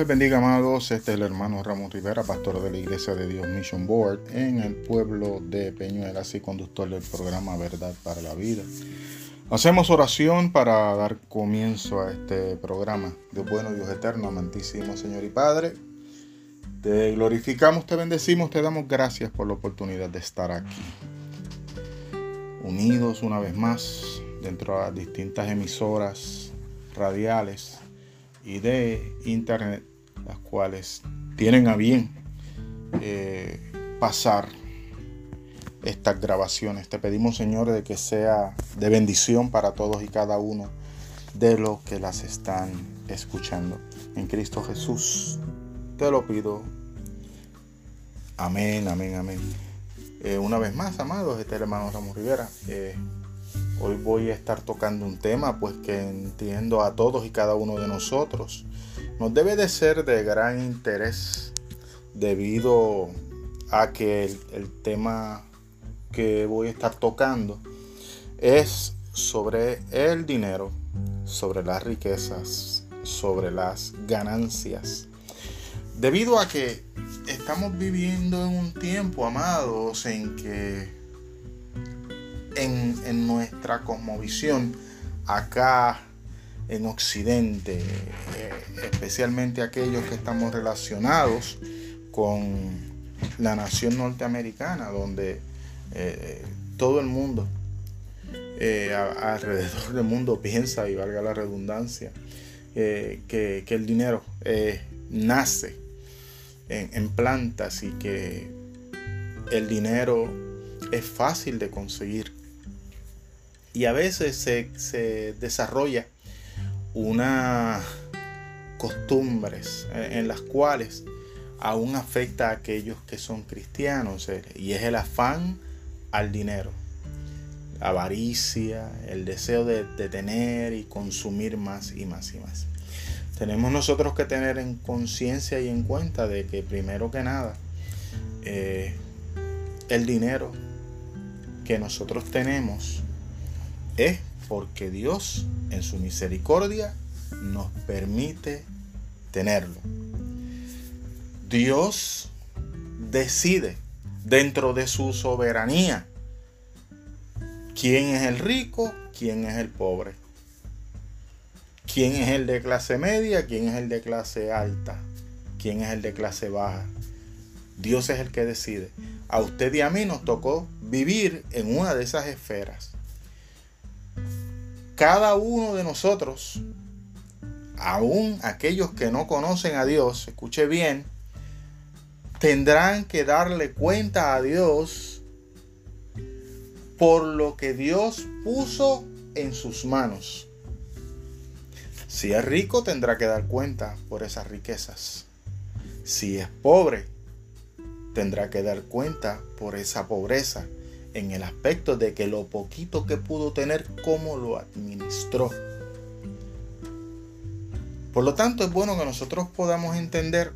Les bendiga, amados. Este es el hermano Ramón Rivera, pastor de la Iglesia de Dios Mission Board en el pueblo de Peñuelas y conductor del programa Verdad para la Vida. Hacemos oración para dar comienzo a este programa. Dios bueno, Dios eterno, amantísimo Señor y Padre. Te glorificamos, te bendecimos, te damos gracias por la oportunidad de estar aquí. Unidos una vez más dentro de distintas emisoras radiales y de internet, las cuales tienen a bien eh, pasar estas grabaciones. Te pedimos, Señor, de que sea de bendición para todos y cada uno de los que las están escuchando. En Cristo Jesús te lo pido. Amén, amén, amén. Eh, una vez más, amados, este es el hermano Ramos Rivera. Eh, Hoy voy a estar tocando un tema pues que entiendo a todos y cada uno de nosotros. Nos debe de ser de gran interés debido a que el, tema que voy a estar tocando es sobre el dinero, sobre las riquezas, sobre las ganancias. Debido a que estamos viviendo en un tiempo, amados, en que en, nuestra cosmovisión acá en Occidente, eh, especialmente aquellos que estamos relacionados con la nación norteamericana, donde eh, todo el mundo eh, alrededor del mundo piensa, y valga la redundancia, que, el dinero nace en plantas y que el dinero es fácil de conseguir. Y a veces se, desarrolla una costumbres eh, en las cuales aún afecta a aquellos que son cristianos eh, y es el afán al dinero, avaricia, el deseo de, tener y consumir más y más y más. Tenemos nosotros que tener en conciencia y en cuenta de que primero que nada eh, el dinero que nosotros tenemos es porque Dios en su misericordia nos permite tenerlo. Dios decide dentro de su soberanía quién es el rico, quién es el pobre, quién es el de clase media, quién es el de clase alta, quién es el de clase baja. Dios es el que decide. A usted y a mí nos tocó vivir en una de esas esferas cada uno de nosotros, aún aquellos que no conocen a Dios, escuche bien, tendrán que darle cuenta a Dios por lo que Dios puso en sus manos. Si es rico, tendrá que dar cuenta por esas riquezas. Si es pobre, tendrá que dar cuenta por esa pobreza en el aspecto de que lo poquito que pudo tener, cómo lo administró. Por lo tanto, es bueno que nosotros podamos entender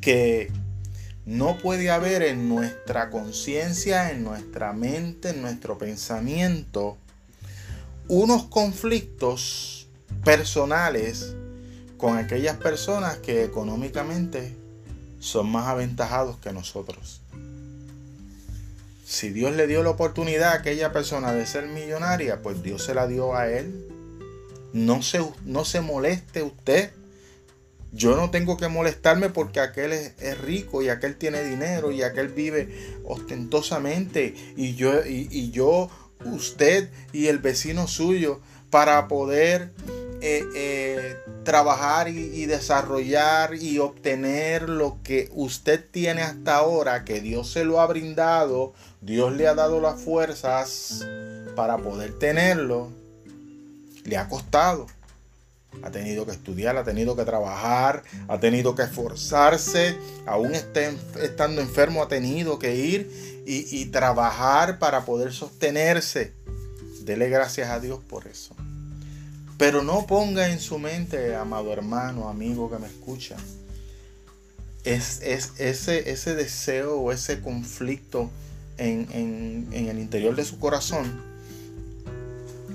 que no puede haber en nuestra conciencia, en nuestra mente, en nuestro pensamiento, unos conflictos personales con aquellas personas que económicamente son más aventajados que nosotros. Si Dios le dio la oportunidad a aquella persona de ser millonaria, pues Dios se la dio a él. No se, no se moleste usted. Yo no tengo que molestarme porque aquel es, rico y aquel tiene dinero y aquel vive ostentosamente y yo, y yo, usted y el vecino suyo para poder eh, eh, trabajar y, desarrollar y obtener lo que usted tiene hasta ahora, que Dios se lo ha brindado, Dios le ha dado las fuerzas para poder tenerlo, le ha costado. Ha tenido que estudiar, ha tenido que trabajar, ha tenido que esforzarse, aún estando enfermo ha tenido que ir y, y trabajar para poder sostenerse. Dele gracias a Dios por eso. Pero no ponga en su mente, amado hermano, amigo que me escucha, es, ese, ese deseo o ese conflicto en, el interior de su corazón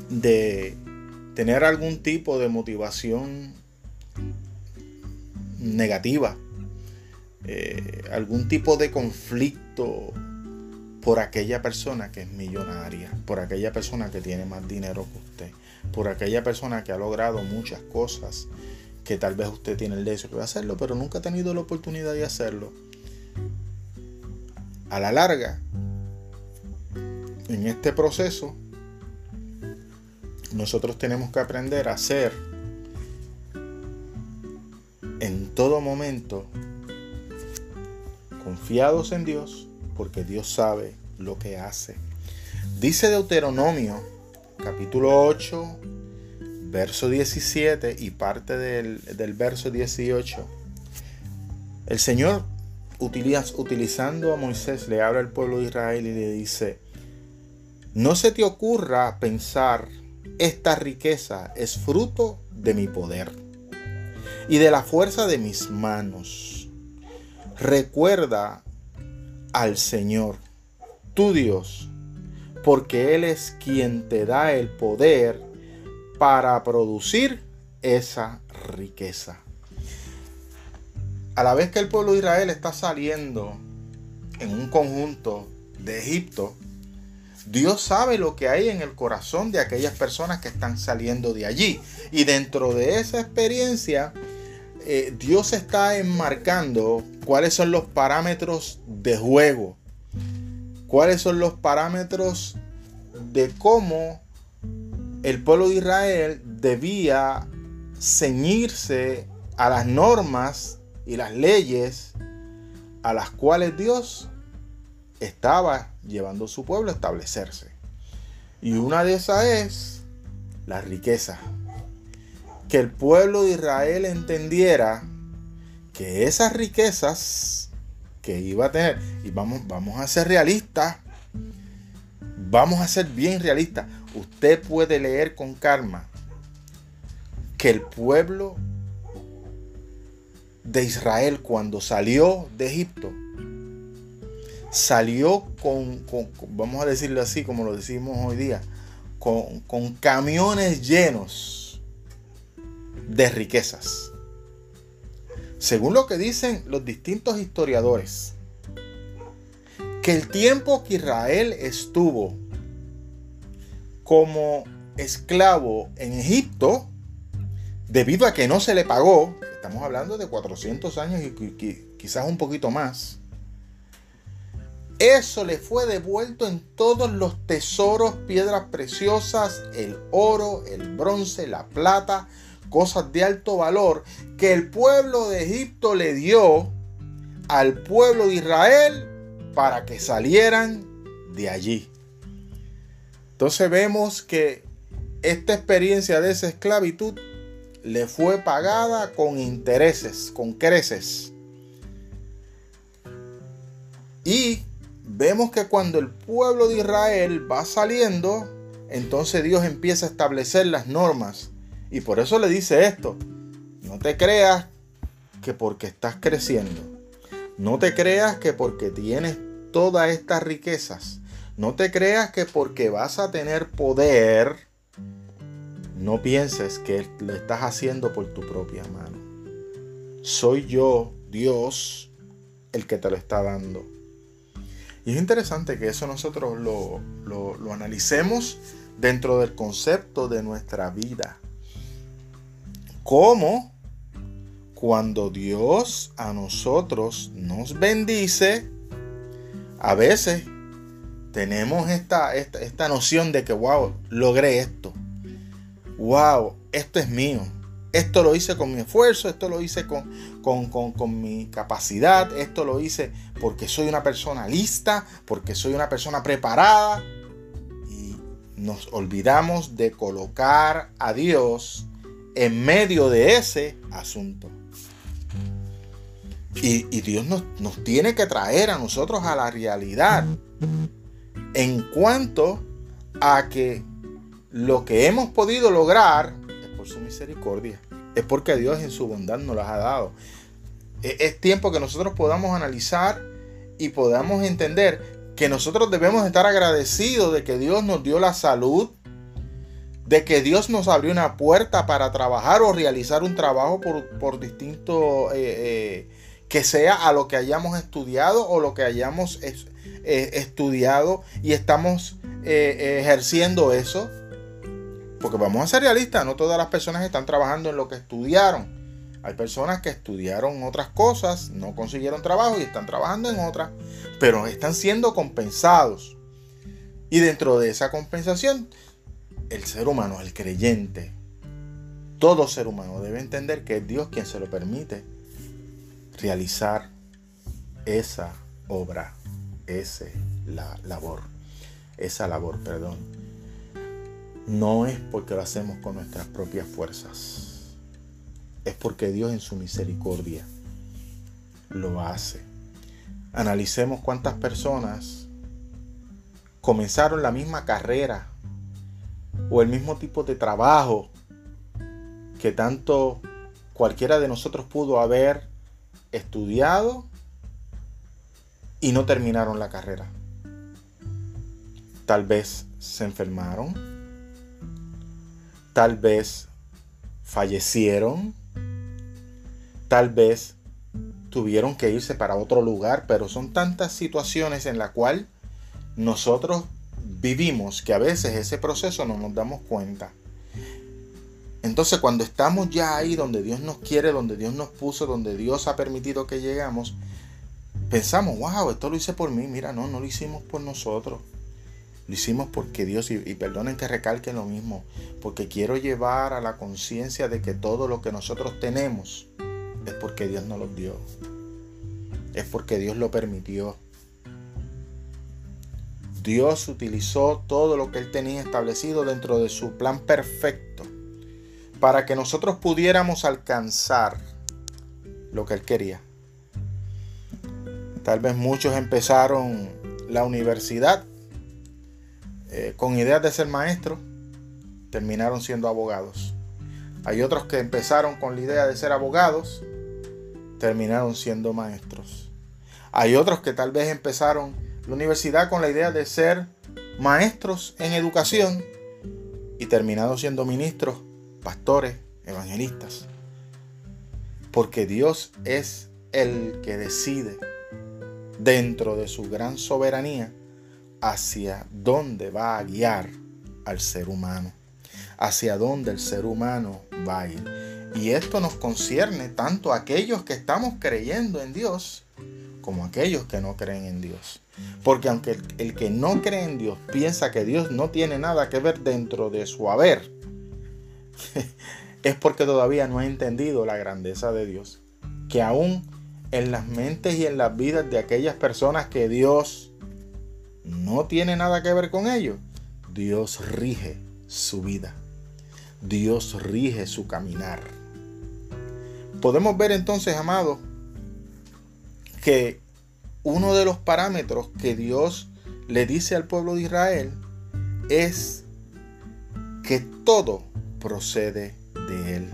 de tener algún tipo de motivación negativa, eh, algún tipo de conflicto por aquella persona que es millonaria, por aquella persona que tiene más dinero que usted, por aquella persona que ha logrado muchas cosas que tal vez usted tiene el deseo de hacerlo, pero nunca ha tenido la oportunidad de hacerlo. A la larga, en este proceso, nosotros tenemos que aprender a ser en todo momento confiados en Dios, porque Dios sabe lo que hace. Dice Deuteronomio, capítulo 8, verso 17 y parte del, verso 18. El Señor, utilizando a Moisés, le habla al pueblo de Israel y le dice, no se te ocurra pensar, esta riqueza es fruto de mi poder y de la fuerza de mis manos. Recuerda al Señor, tu Dios, porque Él es quien te da el poder para producir esa riqueza. A la vez que el pueblo de Israel está saliendo en un conjunto de Egipto, Dios sabe lo que hay en el corazón de aquellas personas que están saliendo de allí. Y dentro de esa experiencia, eh, Dios está enmarcando cuáles son los parámetros de juego, cuáles son los parámetros de cómo el pueblo de Israel debía ceñirse a las normas y las leyes a las cuales Dios estaba llevando a su pueblo a establecerse. Y una de esas es la riqueza que el pueblo de Israel entendiera que esas riquezas que iba a tener, y vamos, vamos a ser realistas, vamos a ser bien realistas, usted puede leer con calma que el pueblo de Israel cuando salió de Egipto, salió con, vamos a decirlo así como lo decimos hoy día, con, con camiones llenos de riquezas. Según lo que dicen los distintos historiadores, que el tiempo que Israel estuvo como esclavo en Egipto, debido a que no se le pagó, estamos hablando de 400 años y quizás un poquito más, eso le fue devuelto en todos los tesoros, piedras preciosas, el oro, el bronce, la plata, cosas de alto valor que el pueblo de Egipto le dio al pueblo de Israel para que salieran de allí. Entonces vemos que esta experiencia de esa esclavitud le fue pagada con intereses, con creces. Y vemos que cuando el pueblo de Israel va saliendo, entonces Dios empieza a establecer las normas y por eso le dice esto. No te creas que porque estás creciendo. No te creas que porque tienes todas estas riquezas. No te creas que porque vas a tener poder. No pienses que lo estás haciendo por tu propia mano. Soy yo, Dios, el que te lo está dando. Y es interesante que eso nosotros lo, lo, lo analicemos dentro del concepto de nuestra vida. ¿Cómo? Cuando Dios a nosotros nos bendice, a veces tenemos esta, esta, noción de que, wow, logré esto. Wow, esto es mío. Esto lo hice con mi esfuerzo, esto lo hice con, con, con, mi capacidad, esto lo hice porque soy una persona lista, porque soy una persona preparada. Y nos olvidamos de colocar a Dios en medio de ese asunto. Y, Dios nos, nos, tiene que traer a nosotros a la realidad en cuanto a que lo que hemos podido lograr es por su misericordia, es porque Dios en su bondad nos las ha dado. Es, es tiempo que nosotros podamos analizar y podamos entender que nosotros debemos estar agradecidos de que Dios nos dio la salud, de que Dios nos abrió una puerta para trabajar o realizar un trabajo por, distinto, eh, eh, que sea a lo que hayamos estudiado o lo que hayamos eh, estudiado y estamos ejerciendo eso. Porque vamos a ser realistas, no todas las personas están trabajando en lo que estudiaron. Hay personas que estudiaron otras cosas, no consiguieron trabajo y están trabajando en otras, pero están siendo compensados. Y dentro de esa compensación, el ser humano, el creyente, todo ser humano debe entender que es Dios quien se lo permite realizar esa obra, esa la labor, esa labor, perdón. No es porque lo hacemos con nuestras propias fuerzas es porque Dios en su misericordia lo hace. Analicemos cuántas personas comenzaron la misma carrera o el mismo tipo de trabajo que tanto cualquiera de nosotros pudo haber estudiado y no terminaron la carrera. Tal vez se enfermaron, tal vez fallecieron, tal vez tuvieron que irse para otro lugar, pero son tantas situaciones en las cuales nosotros vivimos que a veces ese proceso no nos damos cuenta. Entonces cuando estamos ya ahí donde Dios nos quiere, donde Dios nos puso, donde Dios ha permitido que llegamos, pensamos, wow, esto lo hice por mí. Mira, no, no lo hicimos por nosotros. Lo hicimos porque Dios, y, y perdonen que recalque lo mismo, porque quiero llevar a la conciencia de que todo lo que nosotros tenemos, es porque Dios no los dio. Es porque Dios lo permitió. Dios utilizó todo lo que Él tenía establecido dentro de su plan perfecto para que nosotros pudiéramos alcanzar lo que Él quería. Tal vez muchos empezaron la universidad eh, con ideas de ser maestros, terminaron siendo abogados. Hay otros que empezaron con la idea de ser abogados, terminaron siendo maestros. Hay otros que tal vez empezaron la universidad con la idea de ser maestros en educación y terminaron siendo ministros, pastores, evangelistas. Porque Dios es el que decide dentro de su gran soberanía hacia dónde va a guiar al ser humano, hacia dónde el ser humano va a ir. Y esto nos concierne tanto a aquellos que estamos creyendo en Dios como a aquellos que no creen en Dios. Porque aunque el, que no cree en Dios piensa que Dios no tiene nada que ver dentro de su haber, es porque todavía no ha entendido la grandeza de Dios. Que aún en las mentes y en las vidas de aquellas personas que Dios no tiene nada que ver con ellos, Dios rige su vida. Dios rige su caminar. Podemos ver entonces, amado, que uno de los parámetros que Dios le dice al pueblo de Israel es que todo procede de él.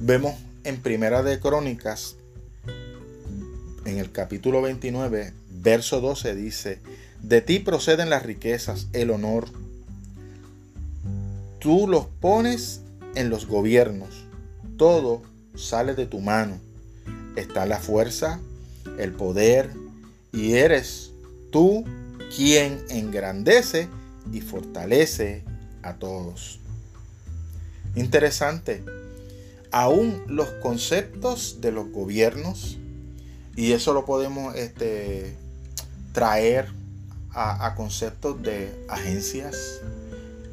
Vemos en Primera de Crónicas, en el capítulo 29, verso 12 dice, de ti proceden las riquezas, el honor. Tú los pones en los gobiernos todo sale de tu mano. Está la fuerza, el poder y eres tú quien engrandece y fortalece a todos. Interesante. Aún los conceptos de los gobiernos, y eso lo podemos este, traer a, a conceptos de agencias,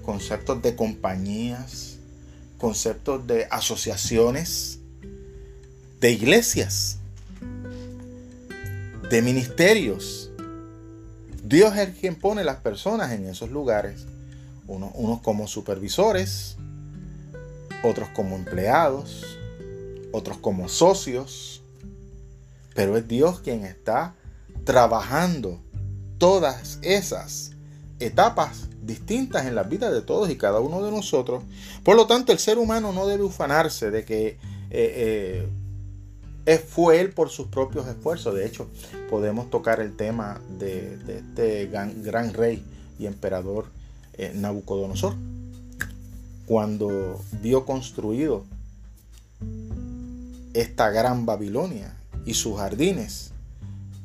conceptos de compañías, conceptos de asociaciones, de iglesias, de ministerios. Dios es quien pone las personas en esos lugares. Unos, como supervisores, otros como empleados, otros como socios. Pero es Dios quien está trabajando todas esas etapas distintas en la vida de todos y cada uno de nosotros. Por lo tanto, el ser humano no debe ufanarse de que eh, eh, fue él por sus propios esfuerzos. De hecho, podemos tocar el tema de, este gran, rey y emperador eh, Nabucodonosor. cuando vio construido esta gran Babilonia y sus jardines,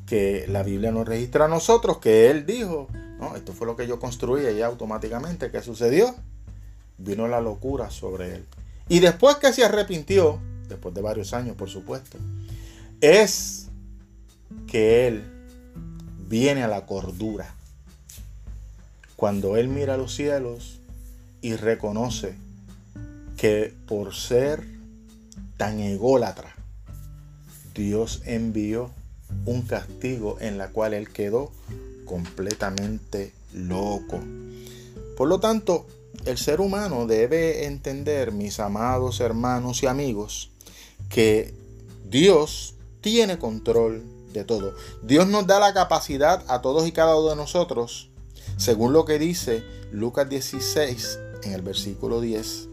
que la Biblia nos registra a nosotros, que él dijo, no, esto fue lo que yo construí y automáticamente, ¿qué sucedió? Vino la locura sobre él. Y después que se arrepintió, después de varios años por supuesto, es que él viene a la cordura. Cuando él mira a los cielos y reconoce que por ser tan ególatra, Dios envió un castigo en la cual él quedó completamente loco. Por lo tanto, el ser humano debe entender, mis amados hermanos y amigos, que Dios tiene control de todo. Dios nos da la capacidad a todos y cada uno de nosotros, según lo que dice Lucas 16 en el versículo 10,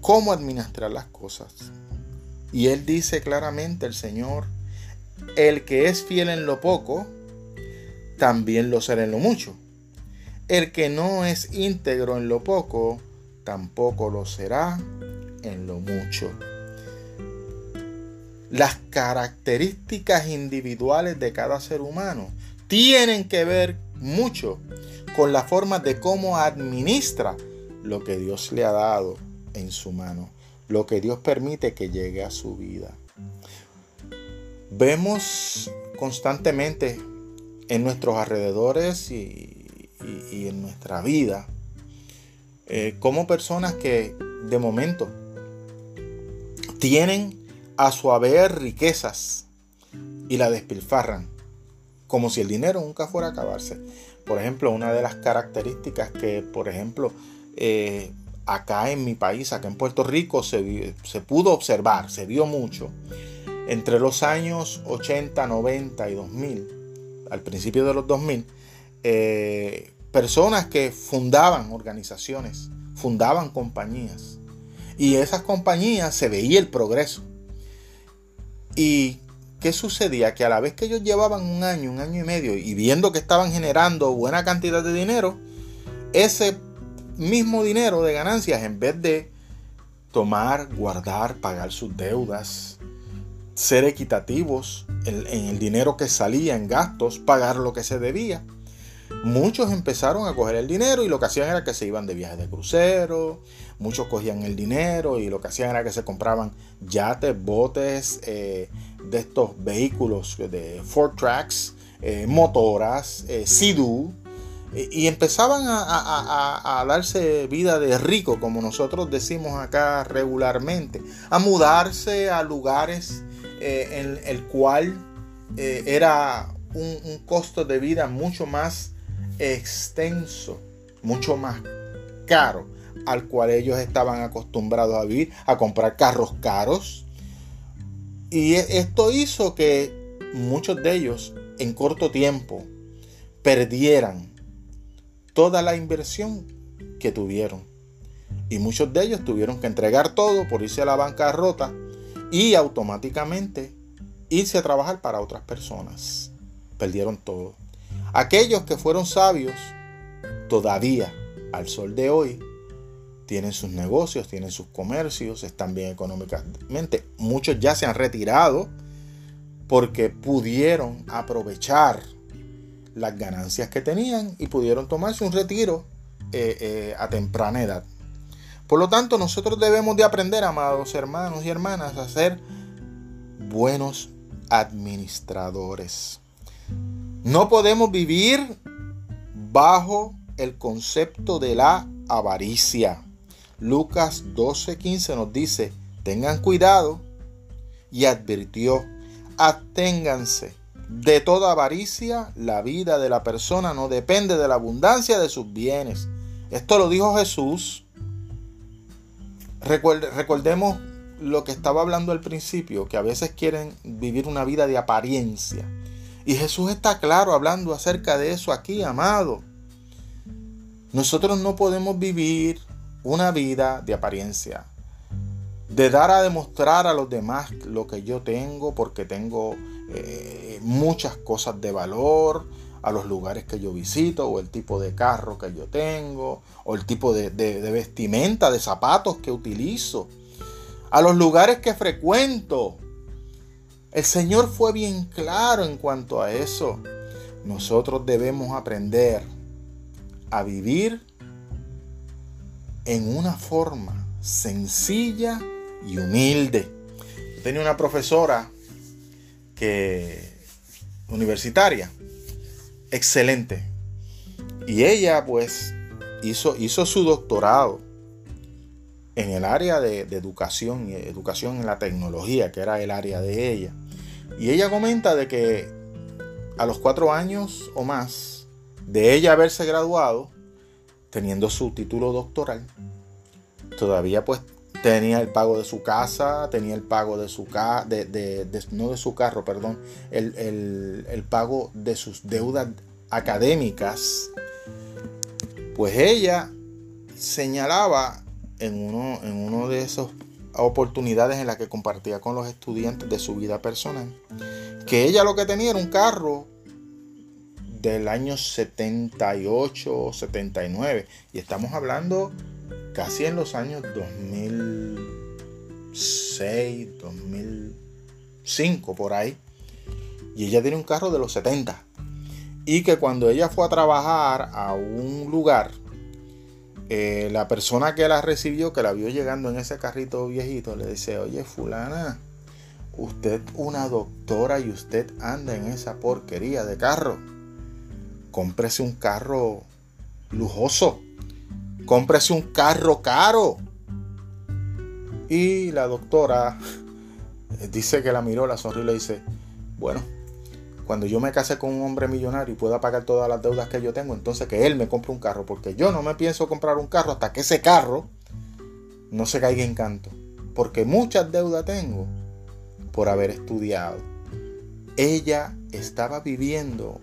cómo administrar las cosas. Y él dice claramente, el Señor, el que es fiel en lo poco, también lo será en lo mucho. El que no es íntegro en lo poco, tampoco lo será en lo mucho. Las características individuales de cada ser humano tienen que ver mucho con la forma de cómo administra lo que Dios le ha dado en su mano, lo que Dios permite que llegue a su vida. Vemos constantemente en nuestros alrededores y, en nuestra vida eh, como personas que de momento tienen a su haber riquezas y la despilfarran, como si el dinero nunca fuera a acabarse. Por ejemplo, una de las características que, por ejemplo, eh, acá en mi país, acá en Puerto Rico, se, se, pudo observar, se vio mucho, entre los años 80, 90 y 2000, al principio de los 2000, eh, personas que fundaban organizaciones, fundaban compañías, y esas compañías se veía el progreso ¿Y qué sucedía? Que a la vez que ellos llevaban un año, un año y medio, y viendo que estaban generando buena cantidad de dinero, ese mismo dinero de ganancias, en vez de tomar, guardar, pagar sus deudas, ser equitativos en, el dinero que salía en gastos, pagar lo que se debía, muchos empezaron a coger el dinero y lo que hacían era que se iban de viajes de crucero, muchos cogían el dinero y lo que hacían era que se compraban yates, botes eh, de estos vehículos de Ford Tracks, eh, motoras, eh, y empezaban a, darse vida de rico, como nosotros decimos acá regularmente, a mudarse a lugares en el cual era un costo de vida mucho más extenso, mucho más caro al cual ellos estaban acostumbrados a vivir, a comprar carros caros. Y e, esto hizo que muchos de ellos en corto tiempo perdieran toda la inversión que tuvieron. Y muchos de ellos tuvieron que entregar todo por irse a la bancarrota y automáticamente irse a trabajar para otras personas. Perdieron todo. Aquellos que fueron sabios, todavía al sol de hoy, tienen sus negocios, tienen sus comercios, están bien económicamente. Muchos ya se han retirado porque pudieron aprovechar las ganancias que tenían y pudieron tomarse un retiro eh, eh, a temprana edad. Por lo tanto, nosotros debemos de aprender, amados hermanos y hermanas, a ser buenos administradores. No podemos vivir bajo el concepto de la avaricia. Lucas 12:15 nos dice, tengan cuidado y advirtió, aténganse de toda avaricia, la vida de la persona no depende de la abundancia de sus bienes. Esto lo dijo Jesús. recordemos lo que estaba hablando al principio, que a veces quieren vivir una vida de apariencia. Y Jesús está claro hablando acerca de eso aquí, amado. Nosotros no podemos vivir una vida de apariencia, de dar a demostrar a los demás lo que yo tengo porque tengo eh, muchas cosas de valor, a los lugares que yo visito, o el tipo de carro que yo tengo, o el tipo de, de vestimenta, de zapatos que utilizo, a los lugares que frecuento. El Señor fue bien claro en cuanto a eso. Nosotros debemos aprender a vivir en una forma sencilla y humilde. Tenía una profesora que universitaria, excelente. Y ella pues hizo, hizo su doctorado en el área de, educación y educación en la tecnología, que era el área de ella. Y ella comenta de que a los cuatro años o más de ella haberse graduado, teniendo su título doctoral, todavía pues tenía el pago de su casa, tenía el pago de su carro, de, no de su carro, perdón, el, pago de sus deudas académicas. Pues ella señalaba en uno, en de esas oportunidades en las que compartía con los estudiantes de su vida personal, que ella lo que tenía era un carro del año 78 o 79, y estamos hablando casi en los años 2006, 2005, por ahí. Y ella tiene un carro de los 70. Y que cuando ella fue a trabajar a un lugar, eh, la persona que la recibió, que la vio llegando en ese carrito viejito, le dice, oye fulana, usted una doctora y usted anda en esa porquería de carro. Cómprese un carro lujoso cómprese un carro caro. Y la doctora dice que la miró, la sonrió y le dice, bueno, cuando yo me case con un hombre millonario y pueda pagar todas las deudas que yo tengo, entonces que él me compre un carro, porque yo no me pienso comprar un carro hasta que ese carro no se caiga en canto, porque muchas deudas tengo por haber estudiado. Ella estaba viviendo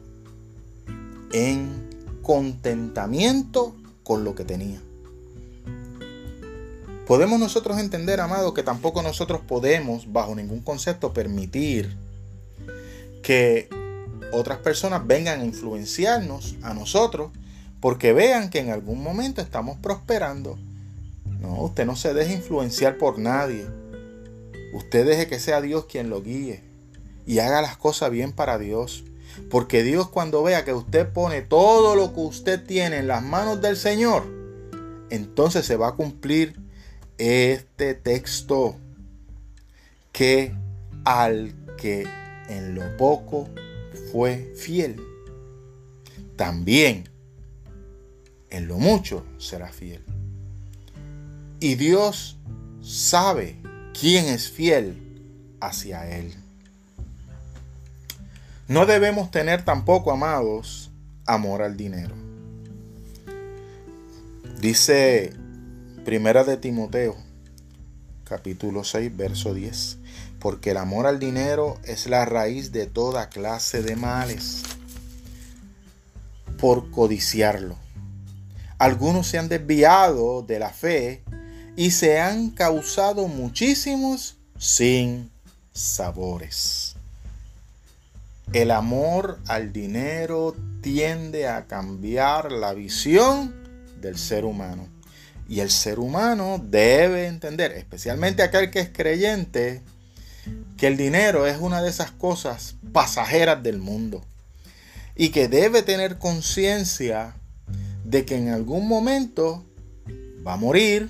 en contentamiento con lo que tenía. Podemos nosotros entender, amado, que tampoco nosotros podemos, bajo ningún concepto, permitir que otras personas vengan a influenciarnos a nosotros porque vean que en algún momento estamos prosperando. No, usted no se deje influenciar por nadie. Usted deje que sea Dios quien lo guíe y haga las cosas bien para Dios. Porque Dios cuando vea que usted pone todo lo que usted tiene en las manos del Señor, entonces se va a cumplir este texto que al que en lo poco fue fiel, también en lo mucho será fiel. Y Dios sabe quién es fiel hacia Él. No debemos tener tampoco, amados, amor al dinero. Dice Primera de Timoteo, capítulo 6, verso 10, porque el amor al dinero es la raíz de toda clase de males, por codiciarlo. Algunos se han desviado de la fe y se han causado muchísimos sin sabores. El amor al dinero tiende a cambiar la visión del ser humano. Y el ser humano debe entender, especialmente aquel que es creyente, que el dinero es una de esas cosas pasajeras del mundo. Y que debe tener conciencia de que en algún momento va a morir.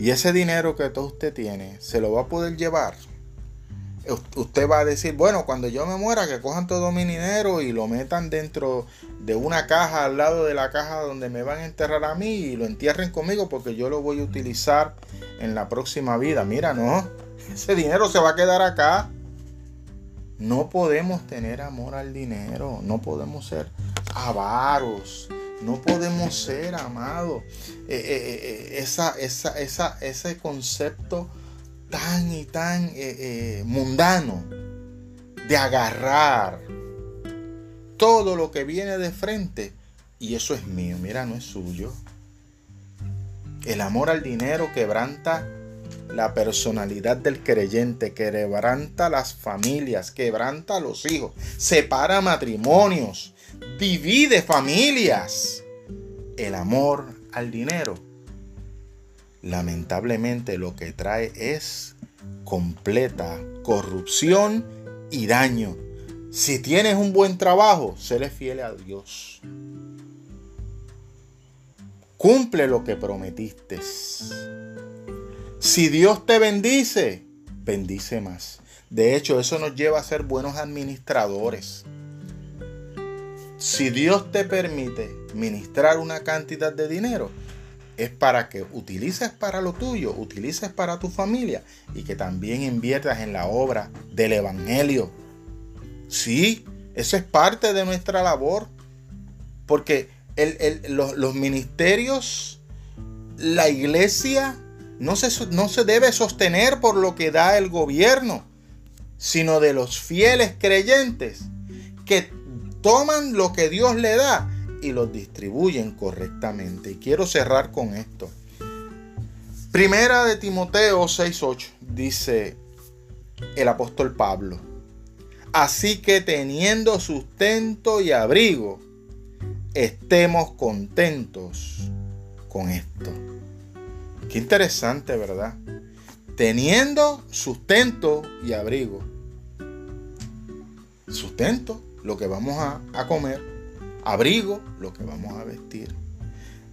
Y ese dinero que todo usted tiene se lo va a poder llevar usted va a decir, bueno, cuando yo me muera, que cojan todo mi dinero y lo metan dentro de una caja al lado de la caja donde me van a enterrar a mí y lo entierren conmigo porque yo lo voy a utilizar en la próxima vida. Mira, no, ese dinero se va a quedar acá. No podemos tener amor al dinero, no podemos ser avaros, no podemos ser amados. Eh, eh, eh, esa, esa, esa, ese concepto tan y tan eh, eh, mundano de agarrar todo lo que viene de frente y eso es mío, mira, no es suyo. El amor al dinero quebranta la personalidad del creyente, que quebranta las familias, quebranta los hijos, separa matrimonios, divide familias. El amor al dinero, lamentablemente lo que trae es completa corrupción y daño. Si tienes un buen trabajo, séle fiel a Dios. Cumple lo que prometiste. Si Dios te bendice, bendice más. De hecho, eso nos lleva a ser buenos administradores. Si Dios te permite ministrar una cantidad de dinero, es para que utilices para lo tuyo, utilices para tu familia y que también inviertas en la obra del Evangelio. Sí, eso es parte de nuestra labor. Porque los, ministerios, la iglesia, no se, no se debe sostener por lo que da el gobierno, sino de los fieles creyentes que toman lo que Dios le da y lo distribuyen correctamente. Y quiero cerrar con esto. Primera de Timoteo 6:8 dice el apóstol Pablo. Así que teniendo sustento y abrigo, estemos contentos con esto. Qué interesante, ¿verdad? Teniendo sustento y abrigo. Sustento, lo que vamos a, a comer. Abrigo, lo que vamos a vestir.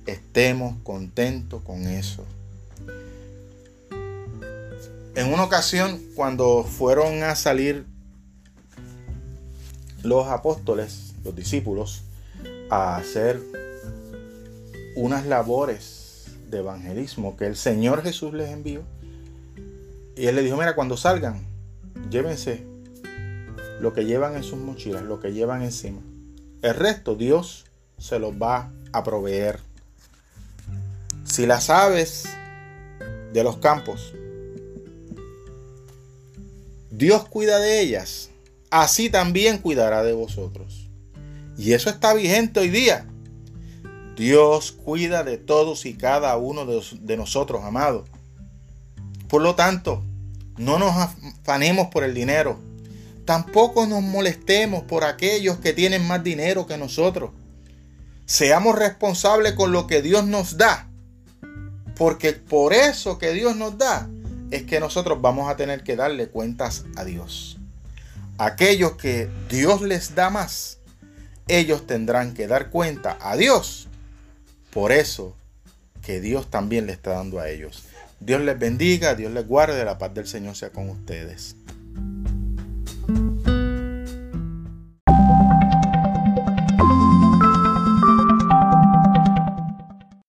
Estemos contentos con eso. En una ocasión, cuando fueron a salir los apóstoles, los discípulos, a hacer unas labores de evangelismo que el Señor Jesús les envió. Y él le dijo, mira, cuando salgan, llévense lo que llevan en sus mochilas, lo que llevan encima. El resto Dios se los va a proveer. Si las aves de los campos, Dios cuida de ellas, así también cuidará de vosotros. Y eso está vigente hoy día. Dios cuida de todos y cada uno de, nosotros, amados. Por lo tanto, no nos afanemos por el dinero. Tampoco nos molestemos por aquellos que tienen más dinero que nosotros. Seamos responsables con lo que Dios nos da. Porque por eso que Dios nos da es que nosotros vamos a tener que darle cuentas a Dios. Aquellos que Dios les da más, ellos tendrán que dar cuenta a Dios. Por eso que Dios también le está dando a ellos. Dios les bendiga, Dios les guarde, la paz del Señor sea con ustedes.